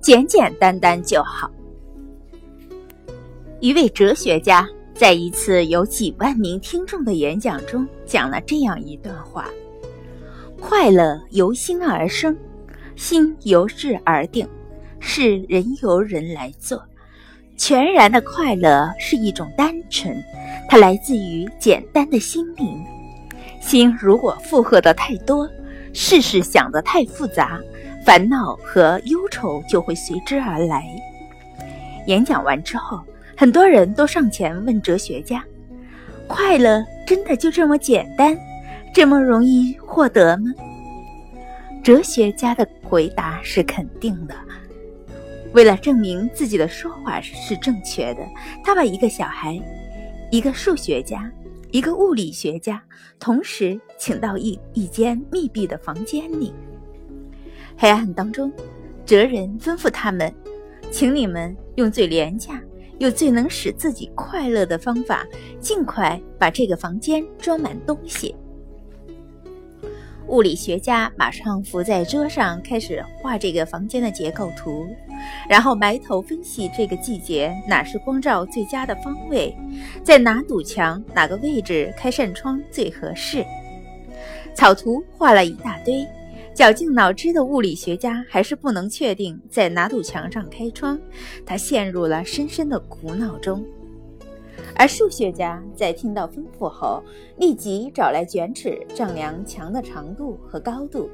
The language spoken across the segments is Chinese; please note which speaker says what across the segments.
Speaker 1: 简简单单就好。一位哲学家在一次有几万名听众的演讲中讲了这样一段话：“快乐由心而生，心由事而定，事人由人来做。全然的快乐是一种单纯，它来自于简单的心灵。心如果负荷的太多，事事想得太复杂，烦恼和忧愁就会随之而来。”演讲完之后。很多人都上前问哲学家：“快乐真的就这么简单，这么容易获得吗？”哲学家的回答是肯定的。为了证明自己的说法是正确的，他把一个小孩、一个数学家、一个物理学家同时请到一一间密闭的房间里。黑暗当中，哲人吩咐他们：“请你们用最廉价。”又最能使自己快乐的方法，尽快把这个房间装满东西。物理学家马上伏在桌上，开始画这个房间的结构图，然后埋头分析这个季节哪是光照最佳的方位，在哪堵墙、哪个位置开扇窗最合适。草图画了一大堆。绞尽脑汁的物理学家还是不能确定在哪堵墙上开窗，他陷入了深深的苦恼中。而数学家在听到吩咐后，立即找来卷尺丈量墙的长度和高度，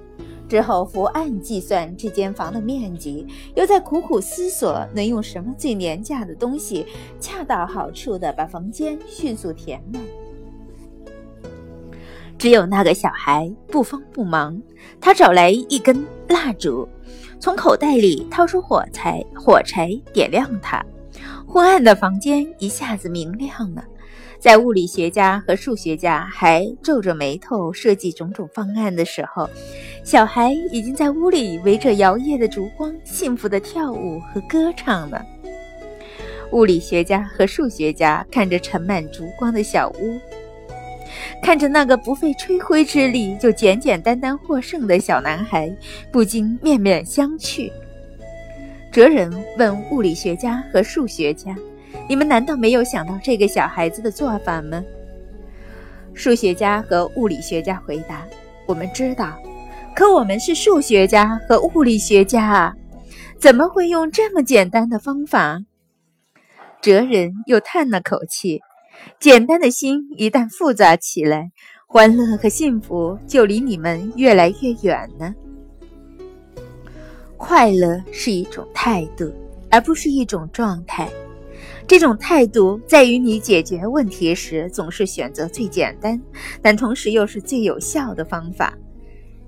Speaker 1: 之后伏案计算这间房的面积，又在苦苦思索能用什么最廉价的东西，恰到好处地把房间迅速填满。只有那个小孩不慌不忙，他找来一根蜡烛，从口袋里掏出火柴，火柴点亮它，昏暗的房间一下子明亮了。在物理学家和数学家还皱着眉头设计种种方案的时候，小孩已经在屋里围着摇曳的烛光，幸福地跳舞和歌唱了。物理学家和数学家看着盛满烛光的小屋。看着那个不费吹灰之力就简简单单获胜的小男孩，不禁面面相觑。哲人问物理学家和数学家：“你们难道没有想到这个小孩子的做法吗？”数学家和物理学家回答：“我们知道，可我们是数学家和物理学家啊，怎么会用这么简单的方法？”哲人又叹了口气。简单的心一旦复杂起来，欢乐和幸福就离你们越来越远呢。快乐是一种态度，而不是一种状态。这种态度在于你解决问题时总是选择最简单，但同时又是最有效的方法。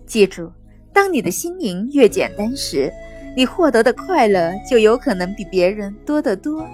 Speaker 1: 记住，当你的心灵越简单时，你获得的快乐就有可能比别人多得多。